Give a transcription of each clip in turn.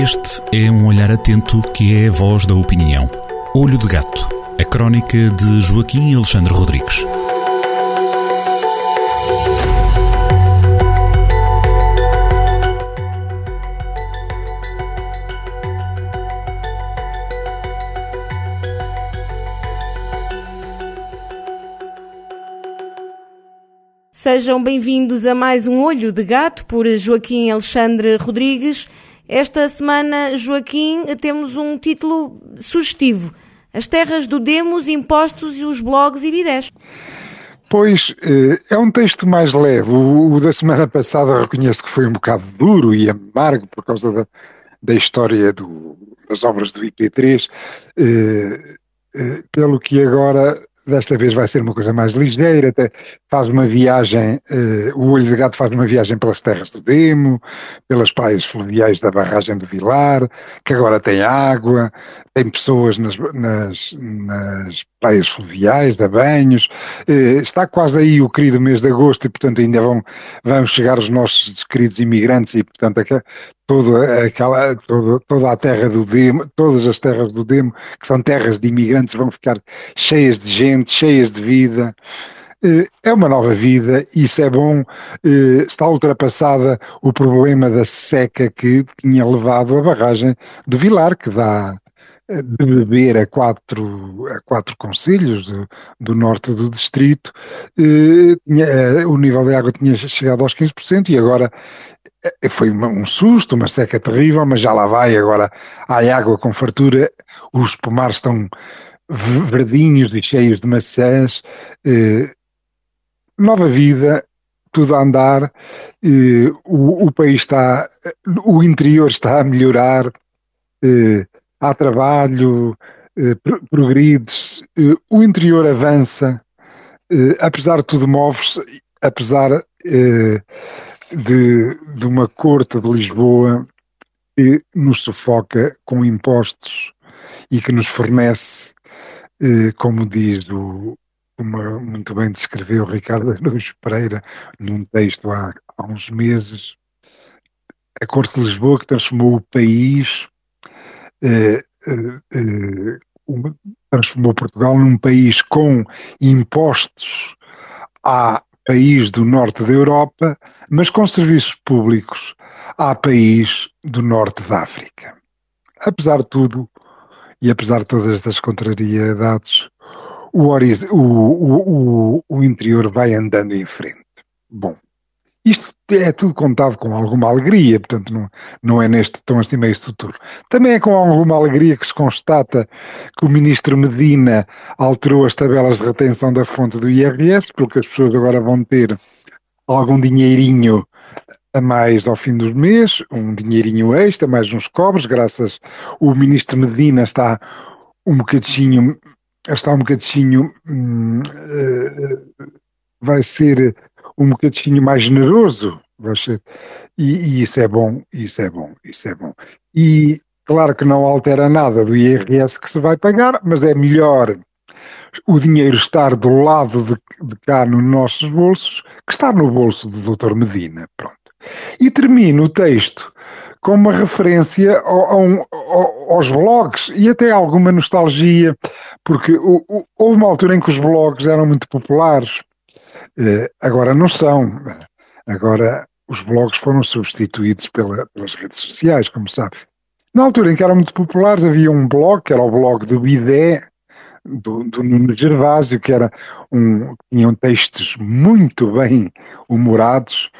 Este é um olhar atento que é a voz da opinião. Olho de Gato, a crónica de Joaquim Alexandre Rodrigues. Sejam bem-vindos a mais um Olho de Gato por Joaquim Alexandre Rodrigues. Esta semana, Joaquim, temos um título sugestivo: As terras do Demos, impostos e os blogs e bidés. Pois, eh, é um texto mais leve. O, da semana passada reconheço que foi um bocado duro e amargo por causa da, da história do, das obras do IP3, eh, eh, pelo que agora desta vez vai ser uma coisa mais ligeira, até faz uma viagem, uh, o Olho de Gato faz uma viagem pelas terras do Demo, pelas praias fluviais da barragem do Vilar, que agora tem água, tem pessoas nas, nas, nas praias fluviais, a banhos, uh, está quase aí o querido mês de agosto e portanto ainda vão, vão chegar os nossos queridos imigrantes e portanto toda aquela toda, toda a terra do Demo, todas as terras do Demo, que são terras de imigrantes, vão ficar cheias de gente, cheias de vida. Eh, é uma nova vida, isso é bom. Eh, está ultrapassada o problema da seca que tinha levado a barragem do Vilar, que dá eh, de beber a quatro, a quatro conselhos do, do norte do distrito, o nível de água tinha chegado aos 15% e agora foi um susto, uma seca terrível, mas já lá vai, agora há água com fartura, os pomares estão verdinhos e cheios de maçãs, eh, nova vida, tudo a andar, eh, o, o, país está, o interior está a melhorar, eh, há trabalho, eh, progredes, eh, o interior avança, eh, apesar de tudo move-se, apesar eh, de, de uma corte de Lisboa que nos sufoca com impostos e que nos fornece, eh, como diz o, como muito bem descreveu Ricardo Araújo Pereira num texto há, há uns meses, a Corte de Lisboa que transformou o país, eh, eh, eh transformou Portugal num país com impostos à país do norte da Europa, mas com serviços públicos a país do norte da África. Apesar de tudo, e apesar de todas estas contrariedades, o, o, o, o interior vai andando em frente. Bom, isto é tudo contado com alguma alegria, portanto não, não é neste tom assim meio futuro. Também é com alguma alegria que se constata que o ministro Medina alterou as tabelas de retenção da fonte do IRS, porque as pessoas agora vão ter algum dinheirinho a mais ao fim do mês, um dinheirinho extra, mais uns cobres, graças o ministro Medina está um bocadinho está um bocadinho hum, uh, vai ser um bocadinho mais generoso, e, e, isso é bom, isso é bom, isso é bom. E claro que não altera nada do IRS que se vai pagar, mas é melhor o dinheiro estar do lado de, de cá nos nossos bolsos que estar no bolso do Dr. Medina. Pronto. E termino o texto com uma referência ao, ao, aos blogs e até alguma nostalgia, porque houve uma altura em que os blogs eram muito populares agora não são. Agora os blogs foram substituídos pela, pelas redes sociais, como sabe. Na altura em que eram muito populares, havia um blog, que era o blog do Bidé, do, do Nuno Gervásio, que era um, tinham textos muito bem humorados,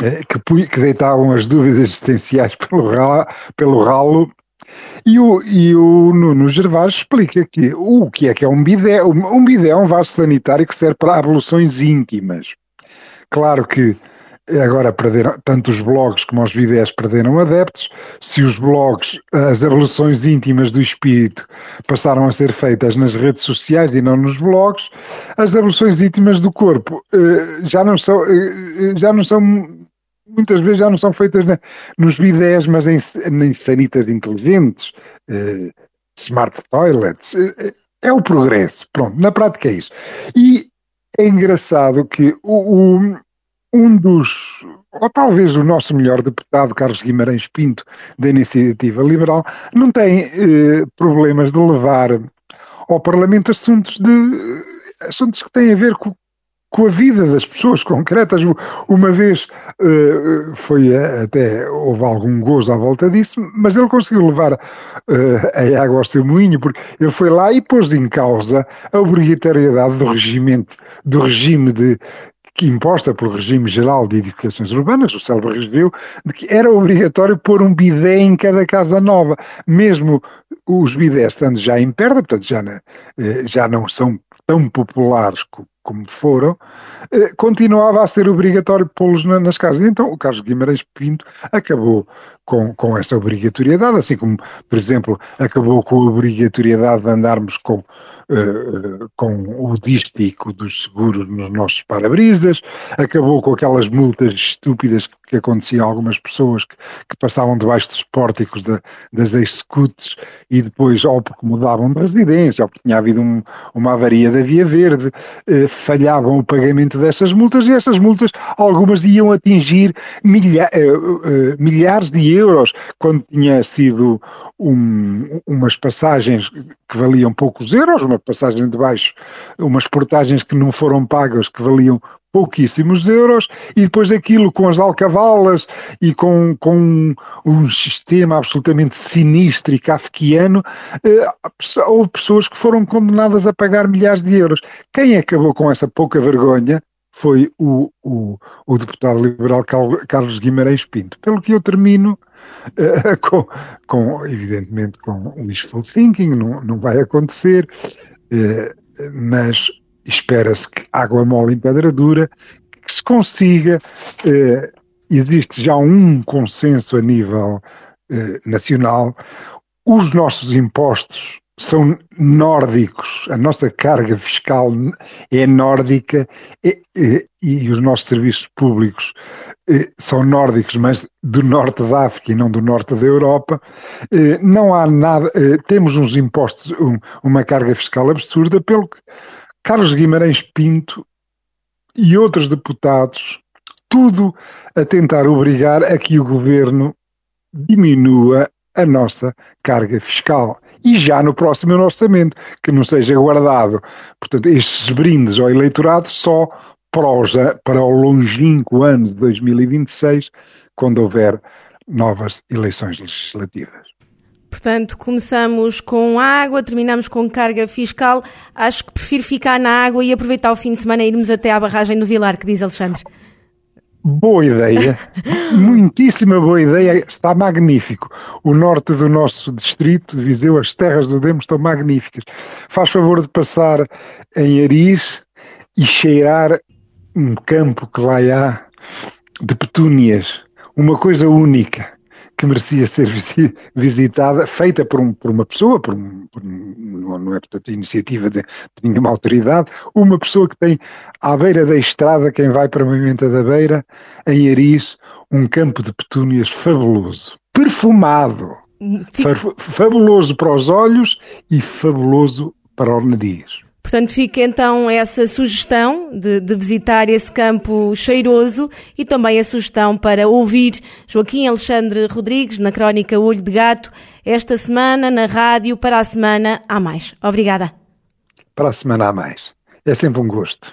eh, que, que, deitavam as dúvidas existenciais pelo, pelo ralo e o, e o Nuno Gervais explica que o que é que é um bidé. Um bidé é um vaso sanitário que serve para abluções íntimas. Claro que agora perderam, tanto os blogs como os bidés perderam adeptos. Se os blogs, as abluções íntimas do espírito passaram a ser feitas nas redes sociais e não nos blogs, as abluções íntimas do corpo eh, já não são, eh, já não são muitas vezes já não são feitas na, nos bidés, mas em, em sanitas inteligentes, eh, smart toilets. Eh, é o progresso. Pronto, na prática é isso. E é engraçado que o, o um dos, ou talvez o nosso melhor deputado, Carlos Guimarães Pinto, da Iniciativa Liberal, não tem eh, problemas de levar ao Parlamento assuntos, de, assuntos que têm a ver com, com a vida das pessoas concretas. Uma vez uh, foi até houve algum gozo à volta disso, mas ele conseguiu levar uh, a água ao seu moinho, porque ele foi lá e pôs em causa a obrigatoriedade do regimento, do regime de que imposta pelo regime geral de edificações urbanas, o célebre review, de que era obrigatório pôr um bidé em cada casa nova, mesmo os bidés estando já em perda, portanto já, eh, já não são tão populares como foram, eh, continuava a ser obrigatório pô-los nas casas. Então o Carlos Guimarães Pinto acabou com, com essa obrigatoriedade, assim como, por exemplo, acabou com a obrigatoriedade de andarmos com uh, com o dístico dos seguros nos nossos para-brisas, acabou com aquelas multas estúpidas que aconteciam a algumas pessoas que, que passavam debaixo dos pórticos de, das executes e depois, ou porque mudavam de residência, ou porque tinha havido um, uma avaria da Via Verde, uh, falhavam o pagamento dessas multas e essas multas, algumas iam atingir milha, uh, milhares de euros, quando tinha sido um, umas passagens que valiam poucos euros, uma passagem de baixo, umas portagens que não foram pagas que valiam pouquíssimos euros, e depois aquilo com as alcavalas e com, com um sistema absolutamente sinistro e kafkiano, eh, houve pessoas que foram condenadas a pagar milhares de euros. Quem acabou com essa pouca vergonha foi o, o, o deputado liberal Carlos Guimarães Pinto. Pelo que eu termino uh, com, com, evidentemente, com wishful thinking, não, não vai acontecer, uh, mas espera-se que água mole em pedra dura, que se consiga, uh, existe já um consenso a nível nacional, os nossos impostos são nórdicos, a nossa carga fiscal é nórdica e, e, e, os nossos serviços públicos são nórdicos, mas do norte da África e não do norte da Europa. não há nada, temos uns impostos, um, uma carga fiscal absurda, pelo que Carlos Guimarães Pinto e outros deputados, tudo a tentar obrigar a que o governo diminua a nossa carga fiscal. E já no próximo orçamento, que não seja guardado, portanto, estes brindes ao eleitorado só para, o longínquo ano de 2026, quando houver novas eleições legislativas. Portanto, começamos com água, terminamos com carga fiscal. Acho que prefiro ficar na água e aproveitar o fim de semana e irmos até à barragem do Vilar, que diz Alexandre. Boa ideia, muitíssima boa ideia, está magnífico. O norte do nosso distrito de Viseu, as terras do Demo estão magníficas. Faz favor de passar em Aris e cheirar um campo que lá há de petúnias, uma coisa única que merecia ser visitada, feita por, um, por uma pessoa, por, um, por não é portanto iniciativa de, de, nenhuma autoridade, uma pessoa que tem à beira da estrada, quem vai para a Movimenta da Beira, em Aris, um campo de petúnias fabuloso, perfumado, fabuloso para os olhos e fabuloso para o nariz. Portanto, fica então essa sugestão de, de, visitar esse campo cheiroso e também a sugestão para ouvir Joaquim Alexandre Rodrigues na crónica Olho de Gato esta semana na rádio. Para a semana há mais. Obrigada. Para a semana há mais. É sempre um gosto.